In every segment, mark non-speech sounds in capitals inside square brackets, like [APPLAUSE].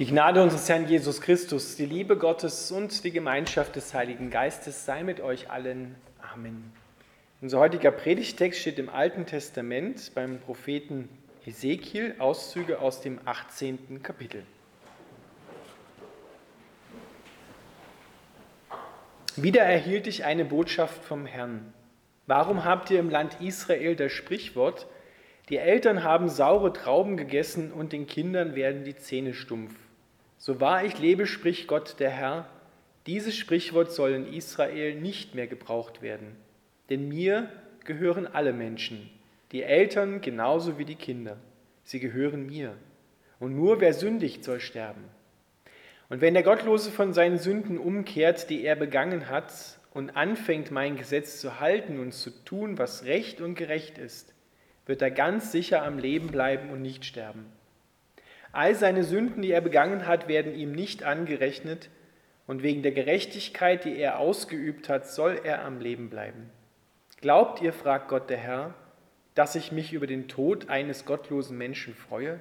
Die Gnade unseres Herrn Jesus Christus, die Liebe Gottes und die Gemeinschaft des Heiligen Geistes sei mit euch allen. Amen. Unser heutiger Predigtext steht im Alten Testament beim Propheten Ezekiel, Auszüge aus dem 18. Kapitel. Wieder erhielt ich eine Botschaft vom Herrn. Warum habt ihr im Land Israel das Sprichwort, die Eltern haben saure Trauben gegessen und den Kindern werden die Zähne stumpf? So wahr ich lebe, spricht Gott der Herr, dieses Sprichwort soll in Israel nicht mehr gebraucht werden. Denn mir gehören alle Menschen, die Eltern genauso wie die Kinder. Sie gehören mir. Und nur wer sündigt, soll sterben. Und wenn der Gottlose von seinen Sünden umkehrt, die er begangen hat, und anfängt, mein Gesetz zu halten und zu tun, was recht und gerecht ist, wird er ganz sicher am Leben bleiben und nicht sterben. All seine Sünden, die er begangen hat, werden ihm nicht angerechnet, und wegen der Gerechtigkeit, die er ausgeübt hat, soll er am Leben bleiben. Glaubt ihr, fragt Gott der Herr, dass ich mich über den Tod eines gottlosen Menschen freue?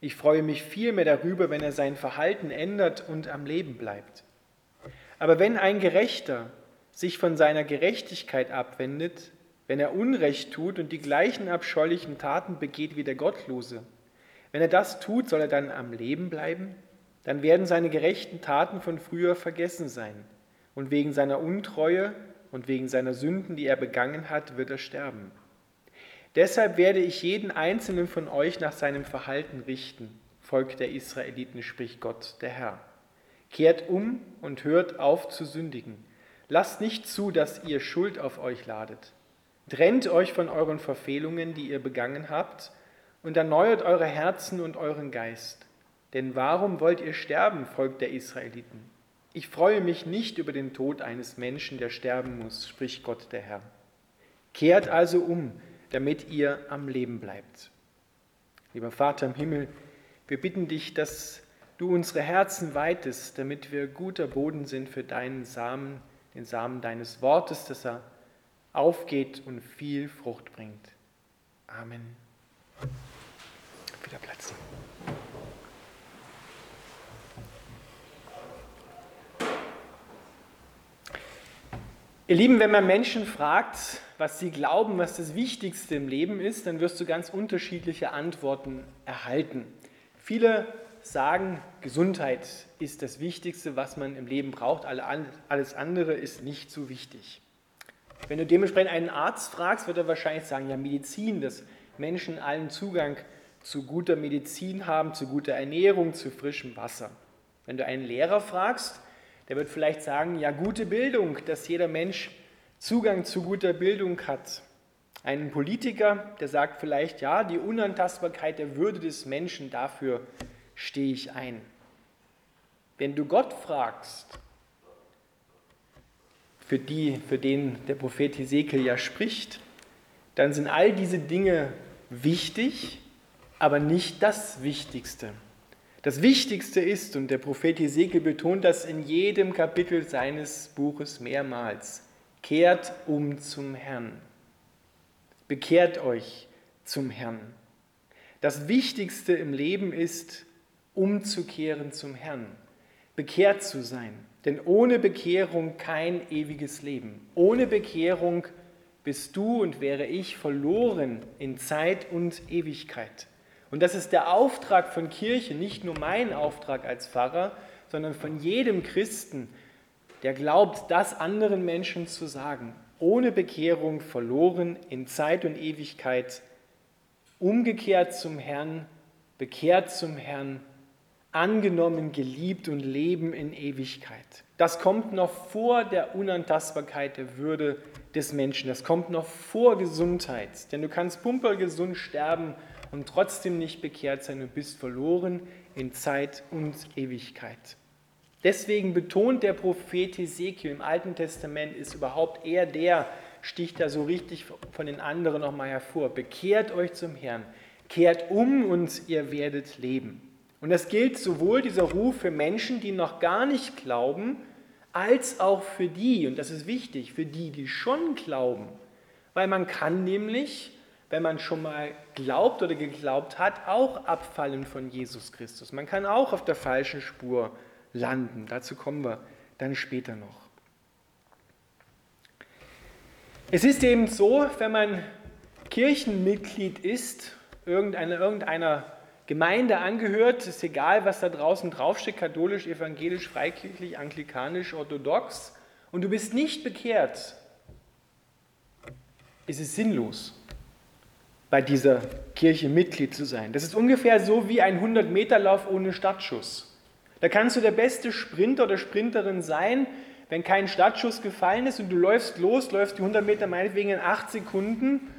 Ich freue mich vielmehr darüber, wenn er sein Verhalten ändert und am Leben bleibt. Aber wenn ein Gerechter sich von seiner Gerechtigkeit abwendet, wenn er Unrecht tut und die gleichen abscheulichen Taten begeht wie der Gottlose, wenn er das tut, soll er dann am Leben bleiben? Dann werden seine gerechten Taten von früher vergessen sein. Und wegen seiner Untreue und wegen seiner Sünden, die er begangen hat, wird er sterben. Deshalb werde ich jeden einzelnen von euch nach seinem Verhalten richten, Volk der Israeliten, spricht Gott, der Herr. Kehrt um und hört auf zu sündigen. Lasst nicht zu, dass ihr Schuld auf euch ladet. Trennt euch von euren Verfehlungen, die ihr begangen habt, und erneuert eure Herzen und euren Geist. Denn warum wollt ihr sterben, Volk der Israeliten? Ich freue mich nicht über den Tod eines Menschen, der sterben muss, spricht Gott der Herr. Kehrt also um, damit ihr am Leben bleibt. Lieber Vater im Himmel, wir bitten dich, dass du unsere Herzen weitest, damit wir guter Boden sind für deinen Samen, den Samen deines Wortes, dass er aufgeht und viel Frucht bringt. Amen wieder Platz Ihr Lieben, wenn man Menschen fragt, was sie glauben, was das Wichtigste im Leben ist, dann wirst du ganz unterschiedliche Antworten erhalten. Viele sagen, Gesundheit ist das Wichtigste, was man im Leben braucht, alles andere ist nicht so wichtig. Wenn du dementsprechend einen Arzt fragst, wird er wahrscheinlich sagen, ja, Medizin, dass Menschen allen Zugang zu guter Medizin haben, zu guter Ernährung, zu frischem Wasser. Wenn du einen Lehrer fragst, der wird vielleicht sagen, ja, gute Bildung, dass jeder Mensch Zugang zu guter Bildung hat. Einen Politiker, der sagt vielleicht, ja, die Unantastbarkeit der Würde des Menschen, dafür stehe ich ein. Wenn du Gott fragst, für die, für den der Prophet Hesekiel ja spricht, dann sind all diese Dinge wichtig, aber nicht das Wichtigste. Das Wichtigste ist, und der Prophet Hesekiel betont das in jedem Kapitel seines Buches mehrmals, kehrt um zum Herrn. Bekehrt euch zum Herrn. Das Wichtigste im Leben ist, umzukehren zum Herrn, bekehrt zu sein. Denn ohne Bekehrung kein ewiges Leben. Ohne Bekehrung bist du und wäre ich verloren in Zeit und Ewigkeit. Und das ist der Auftrag von Kirche, nicht nur mein Auftrag als Pfarrer, sondern von jedem Christen, der glaubt, das anderen Menschen zu sagen. Ohne Bekehrung verloren in Zeit und Ewigkeit, umgekehrt zum Herrn, bekehrt zum Herrn, angenommen, geliebt und leben in Ewigkeit. Das kommt noch vor der Unantastbarkeit der Würde des Menschen. Das kommt noch vor Gesundheit. Denn du kannst pumpergesund sterben und trotzdem nicht bekehrt sein und bist verloren in Zeit und Ewigkeit. Deswegen betont der Prophet Hesekiel im Alten Testament, ist überhaupt er der, sticht da so richtig von den anderen nochmal hervor. Bekehrt euch zum Herrn, kehrt um und ihr werdet leben. Und das gilt sowohl dieser Ruf für Menschen, die noch gar nicht glauben, als auch für die, und das ist wichtig, für die, die schon glauben. Weil man kann nämlich wenn man schon mal glaubt oder geglaubt hat, auch abfallen von Jesus Christus. Man kann auch auf der falschen Spur landen. Dazu kommen wir dann später noch. Es ist eben so, wenn man Kirchenmitglied ist, irgendeiner, irgendeiner Gemeinde angehört, ist egal, was da draußen draufsteht, katholisch, evangelisch, freikirchlich, anglikanisch, orthodox, und du bist nicht bekehrt, ist es sinnlos bei dieser Kirche Mitglied zu sein. Das ist ungefähr so wie ein 100-Meter-Lauf ohne Startschuss. Da kannst du der beste Sprinter oder Sprinterin sein, wenn kein Startschuss gefallen ist und du läufst los, läufst die 100 Meter meinetwegen in 8 Sekunden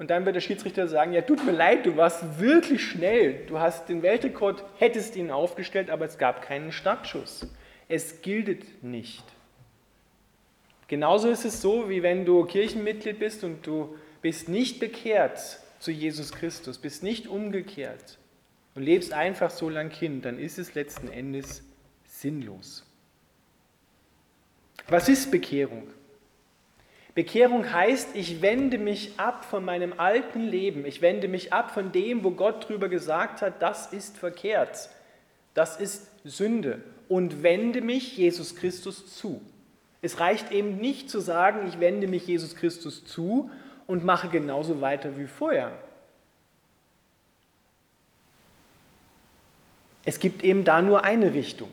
und dann wird der Schiedsrichter sagen, ja tut mir leid, du warst wirklich schnell, du hast den Weltrekord, hättest ihn aufgestellt, aber es gab keinen Startschuss. Es gilt nicht. Genauso ist es so, wie wenn du Kirchenmitglied bist und du bist nicht bekehrt, zu Jesus Christus, bist nicht umgekehrt und lebst einfach so lang hin, dann ist es letzten Endes sinnlos. Was ist Bekehrung? Bekehrung heißt, ich wende mich ab von meinem alten Leben, ich wende mich ab von dem, wo Gott drüber gesagt hat, das ist verkehrt, das ist Sünde und wende mich Jesus Christus zu. Es reicht eben nicht zu sagen, ich wende mich Jesus Christus zu und mache genauso weiter wie vorher. Es gibt eben da nur eine Richtung.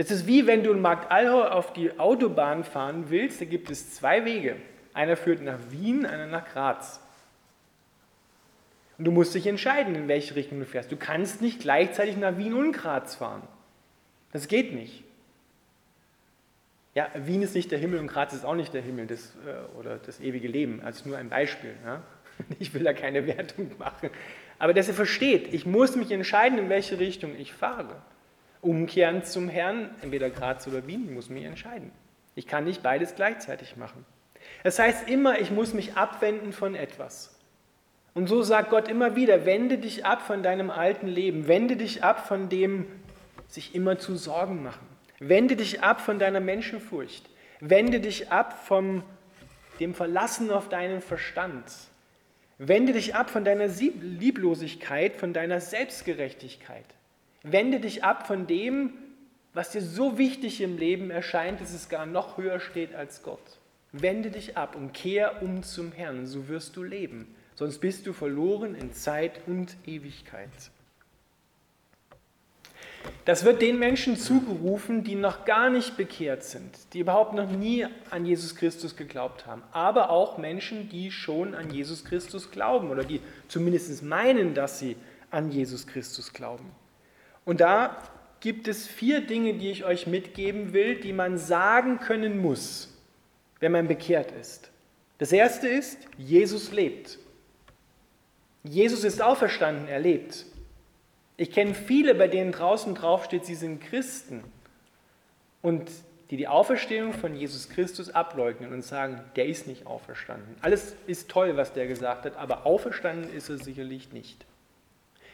Das ist wie wenn du in Markt Allhau auf die Autobahn fahren willst, da gibt es zwei Wege. Einer führt nach Wien, einer nach Graz. Und du musst dich entscheiden, in welche Richtung du fährst. Du kannst nicht gleichzeitig nach Wien und Graz fahren. Das geht nicht. Ja, Wien ist nicht der Himmel und Graz ist auch nicht der Himmel das, äh, oder das ewige Leben. Also nur ein Beispiel. Ja? [LAUGHS] Ich will da keine Wertung machen. Aber dass ihr versteht, ich muss mich entscheiden, in welche Richtung ich fahre. Umkehren zum Herrn, entweder Graz oder Wien, ich muss mich entscheiden. Ich kann nicht beides gleichzeitig machen. Das heißt immer, ich muss mich abwenden von etwas. Und so sagt Gott immer wieder, wende dich ab von deinem alten Leben, wende dich ab von dem sich immer zu Sorgen machen. Wende dich ab von deiner Menschenfurcht. Wende dich ab von dem Verlassen auf deinen Verstand. Wende dich ab von deiner Lieblosigkeit, von deiner Selbstgerechtigkeit. Wende dich ab von dem, was dir so wichtig im Leben erscheint, dass es gar noch höher steht als Gott. Wende dich ab und kehr um zum Herrn, so wirst du leben. Sonst bist du verloren in Zeit und Ewigkeit. Das wird den Menschen zugerufen, die noch gar nicht bekehrt sind, die überhaupt noch nie an Jesus Christus geglaubt haben, aber auch Menschen, die schon an Jesus Christus glauben oder die zumindest meinen, dass sie an Jesus Christus glauben. Und da gibt es vier Dinge, die ich euch mitgeben will, die man sagen können muss, wenn man bekehrt ist. Das erste ist, Jesus lebt. Jesus ist auferstanden, er lebt. Ich kenne viele, bei denen draußen draufsteht, sie sind Christen und die die Auferstehung von Jesus Christus ableugnen und sagen, der ist nicht auferstanden. Alles ist toll, was der gesagt hat, aber auferstanden ist er sicherlich nicht.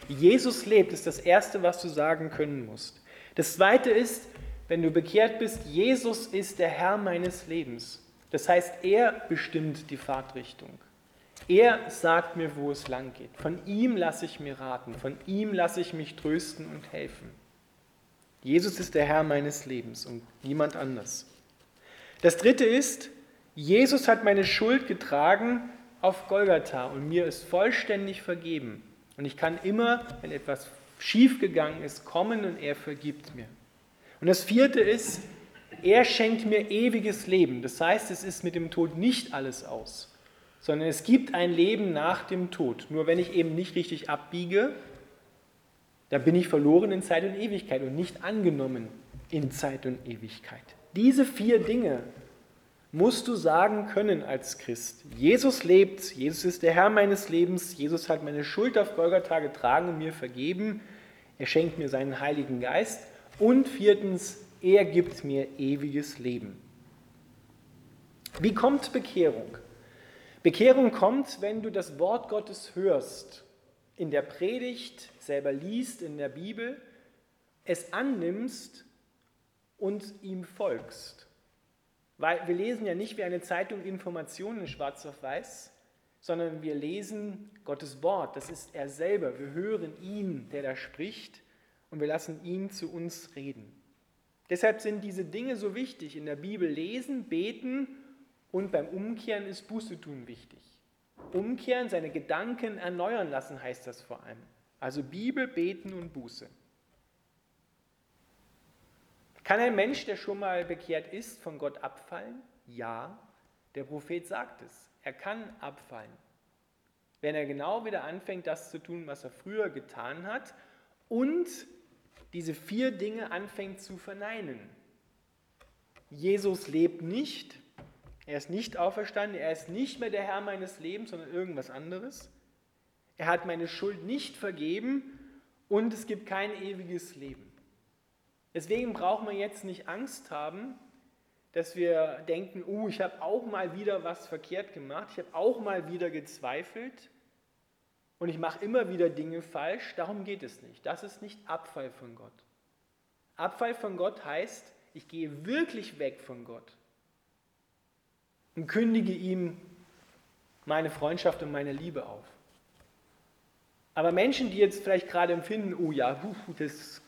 Jesus lebt, ist das Erste, was du sagen können musst. Das Zweite ist, wenn du bekehrt bist, Jesus ist der Herr meines Lebens. Das heißt, er bestimmt die Fahrtrichtung. Er sagt mir, wo es lang geht. Von ihm lasse ich mir raten, von ihm lasse ich mich trösten und helfen. Jesus ist der Herr meines Lebens und niemand anders. Das dritte ist, Jesus hat meine Schuld getragen auf Golgatha und mir ist vollständig vergeben. Und ich kann immer, wenn etwas schiefgegangen ist, kommen und er vergibt mir. Und das vierte ist, er schenkt mir ewiges Leben. Das heißt, es ist mit dem Tod nicht alles aus sondern es gibt ein Leben nach dem Tod. Nur wenn ich eben nicht richtig abbiege, dann bin ich verloren in Zeit und Ewigkeit und nicht angenommen in Zeit und Ewigkeit. Diese vier Dinge musst du sagen können als Christ. Jesus lebt, Jesus ist der Herr meines Lebens, Jesus hat meine Schuld auf Golgatha getragen und mir vergeben, er schenkt mir seinen Heiligen Geist und viertens, er gibt mir ewiges Leben. Wie kommt Bekehrung? Bekehrung kommt, wenn du das Wort Gottes hörst, in der Predigt selber liest, in der Bibel, es annimmst und ihm folgst. Weil wir lesen ja nicht wie eine Zeitung Informationen schwarz auf weiß, sondern wir lesen Gottes Wort. Das ist er selber. Wir hören ihn, der da spricht, und wir lassen ihn zu uns reden. Deshalb sind diese Dinge so wichtig. In der Bibel lesen, beten und beim Umkehren ist Buße tun wichtig. Umkehren, seine Gedanken erneuern lassen, heißt das vor allem. Also Bibel, Beten und Buße. Kann ein Mensch, der schon mal bekehrt ist, von Gott abfallen? Ja, der Prophet sagt es. Er kann abfallen. Wenn er genau wieder anfängt, das zu tun, was er früher getan hat und diese vier Dinge anfängt zu verneinen. Jesus lebt nicht, er ist nicht auferstanden, er ist nicht mehr der Herr meines Lebens, sondern irgendwas anderes. Er hat meine Schuld nicht vergeben und es gibt kein ewiges Leben. Deswegen braucht man jetzt nicht Angst haben, dass wir denken, oh, ich habe auch mal wieder was verkehrt gemacht, ich habe auch mal wieder gezweifelt und ich mache immer wieder Dinge falsch. Darum geht es nicht. Das ist nicht Abfall von Gott. Abfall von Gott heißt, ich gehe wirklich weg von Gott und kündige ihm meine Freundschaft und meine Liebe auf. Aber Menschen, die jetzt vielleicht gerade empfinden, oh ja, das,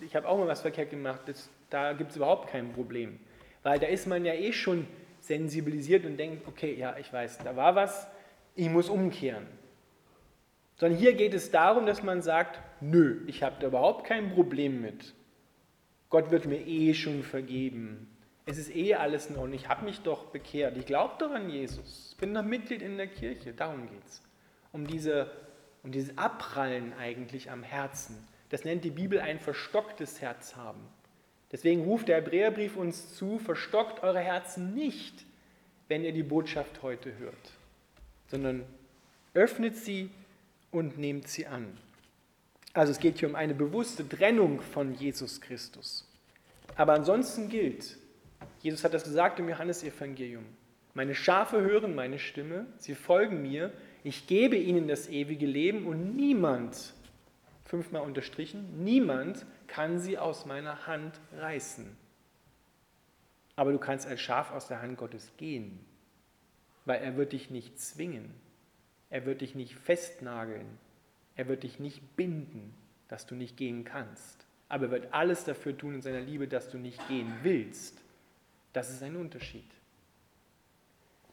ich habe auch mal was verkehrt gemacht, das, da gibt es überhaupt kein Problem. Weil da ist man ja eh schon sensibilisiert und denkt, okay, ja, ich weiß, da war was, ich muss umkehren. Sondern hier geht es darum, dass man sagt, nö, ich habe da überhaupt kein Problem mit. Gott wird mir eh schon vergeben. Es ist eh alles in Ordnung. Ich habe mich doch bekehrt. Ich glaube doch an Jesus. Ich bin doch Mitglied in der Kirche. Darum geht es. Um, diese, um dieses Abprallen eigentlich am Herzen. Das nennt die Bibel ein verstocktes Herz haben. Deswegen ruft der Hebräerbrief uns zu, verstockt eure Herzen nicht, wenn ihr die Botschaft heute hört, sondern öffnet sie und nehmt sie an. Also es geht hier um eine bewusste Trennung von Jesus Christus. Aber ansonsten gilt, Jesus hat das gesagt im Johannesevangelium. Meine Schafe hören meine Stimme, sie folgen mir, ich gebe ihnen das ewige Leben und niemand, fünfmal unterstrichen, niemand kann sie aus meiner Hand reißen. Aber du kannst als Schaf aus der Hand Gottes gehen, weil er wird dich nicht zwingen, er wird dich nicht festnageln, er wird dich nicht binden, dass du nicht gehen kannst. Aber er wird alles dafür tun in seiner Liebe, dass du nicht gehen willst. Das ist ein Unterschied.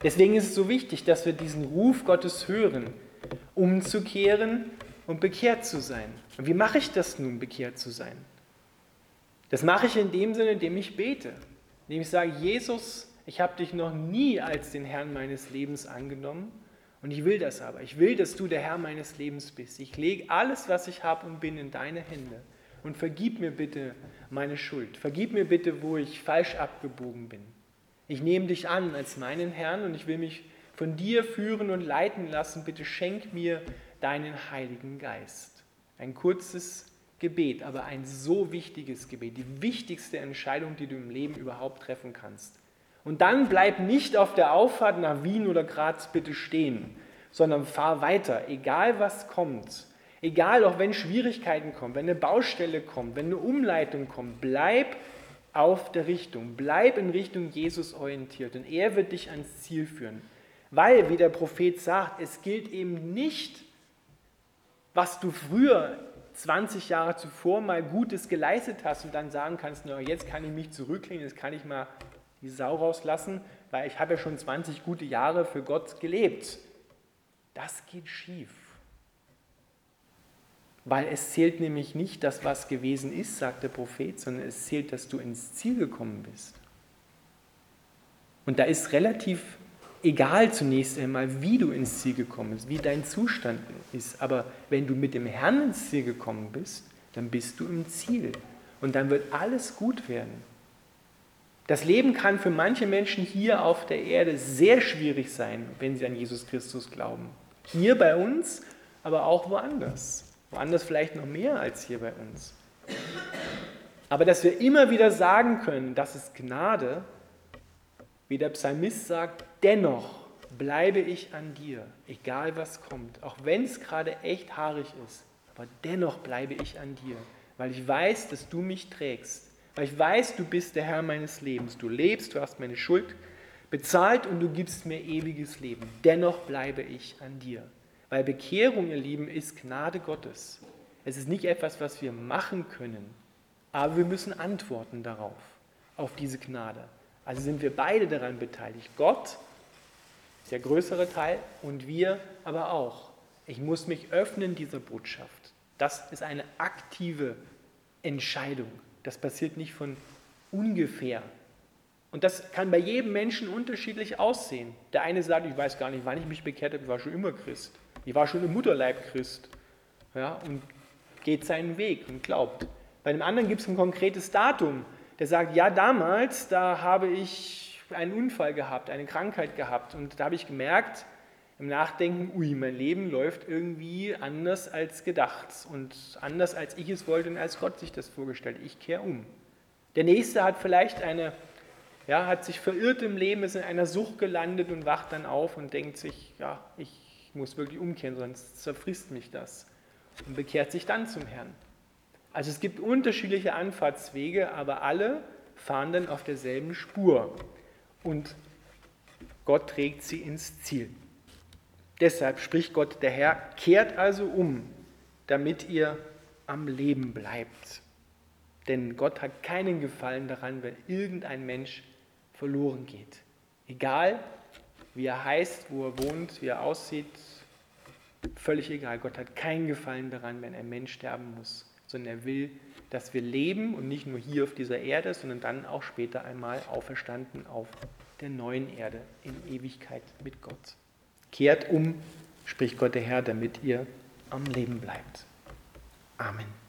Deswegen ist es so wichtig, dass wir diesen Ruf Gottes hören, umzukehren und bekehrt zu sein. Und wie mache ich das nun, bekehrt zu sein? Das mache ich in dem Sinne, indem ich bete, indem ich sage, Jesus, ich habe dich noch nie als den Herrn meines Lebens angenommen und ich will das aber. Ich will, dass du der Herr meines Lebens bist. Ich lege alles, was ich habe und bin, in deine Hände und vergib mir bitte meine Schuld. Vergib mir bitte, wo ich falsch abgebogen bin. Ich nehme dich an als meinen Herrn und ich will mich von dir führen und leiten lassen. Bitte schenk mir deinen Heiligen Geist. Ein kurzes Gebet, aber ein so wichtiges Gebet, die wichtigste Entscheidung, die du im Leben überhaupt treffen kannst. Und dann bleib nicht auf der Auffahrt nach Wien oder Graz bitte stehen, sondern fahr weiter, egal was kommt. Egal, auch wenn Schwierigkeiten kommen, wenn eine Baustelle kommt, wenn eine Umleitung kommt, bleib auf der Richtung, bleib in Richtung Jesus orientiert und er wird dich ans Ziel führen. Weil, wie der Prophet sagt, es gilt eben nicht, was du früher 20 Jahre zuvor mal Gutes geleistet hast und dann sagen kannst, na, jetzt kann ich mich zurücklehnen, jetzt kann ich mal die Sau rauslassen, weil ich habe ja schon 20 gute Jahre für Gott gelebt. Das geht schief. Weil es zählt nämlich nicht das, was gewesen ist, sagt der Prophet, sondern es zählt, dass du ins Ziel gekommen bist. Und da ist relativ egal zunächst einmal, wie du ins Ziel gekommen bist, wie dein Zustand ist. Aber wenn du mit dem Herrn ins Ziel gekommen bist, dann bist du im Ziel. Und dann wird alles gut werden. Das Leben kann für manche Menschen hier auf der Erde sehr schwierig sein, wenn sie an Jesus Christus glauben. Hier bei uns, aber auch woanders. Woanders vielleicht noch mehr als hier bei uns. Aber dass wir immer wieder sagen können, das ist Gnade, wie der Psalmist sagt, dennoch bleibe ich an dir, egal was kommt, auch wenn es gerade echt haarig ist, aber dennoch bleibe ich an dir, weil ich weiß, dass du mich trägst, weil ich weiß, du bist der Herr meines Lebens, du lebst, du hast meine Schuld bezahlt und du gibst mir ewiges Leben. Dennoch bleibe ich an dir. Weil Bekehrung, ihr Lieben, ist Gnade Gottes. Es ist nicht etwas, was wir machen können, aber wir müssen antworten darauf, auf diese Gnade. Also sind wir beide daran beteiligt. Gott ist der größere Teil und wir aber auch. Ich muss mich öffnen dieser Botschaft. Das ist eine aktive Entscheidung. Das passiert nicht von ungefähr. Und das kann bei jedem Menschen unterschiedlich aussehen. Der eine sagt, ich weiß gar nicht, wann ich mich bekehrt habe, ich war schon immer Christ. Ich war schon im Mutterleib Christ. Ja, und geht seinen Weg und glaubt. Bei dem anderen gibt es ein konkretes Datum. Der sagt, ja, damals, da habe ich einen Unfall gehabt, eine Krankheit gehabt. Und da habe ich gemerkt, im Nachdenken, ui, mein Leben läuft irgendwie anders als gedacht und anders als ich es wollte und als Gott sich das vorgestellt. Ich kehre um. Der nächste hat vielleicht eine, ja, hat sich verirrt im Leben, ist in einer Sucht gelandet und wacht dann auf und denkt sich, ja, ich muss wirklich umkehren, sonst zerfrisst mich das und bekehrt sich dann zum Herrn. Also es gibt unterschiedliche Anfahrtswege, aber alle fahren dann auf derselben Spur und Gott trägt sie ins Ziel. Deshalb spricht Gott der Herr, kehrt also um, damit ihr am Leben bleibt. Denn Gott hat keinen Gefallen daran, wenn irgendein Mensch verloren geht. Egal, wie er heißt, wo er wohnt, wie er aussieht, völlig egal. Gott hat keinen Gefallen daran, wenn ein Mensch sterben muss, sondern er will, dass wir leben und nicht nur hier auf dieser Erde, sondern dann auch später einmal auferstanden auf der neuen Erde in Ewigkeit mit Gott. Kehrt um, spricht Gott der Herr, damit ihr am Leben bleibt. Amen.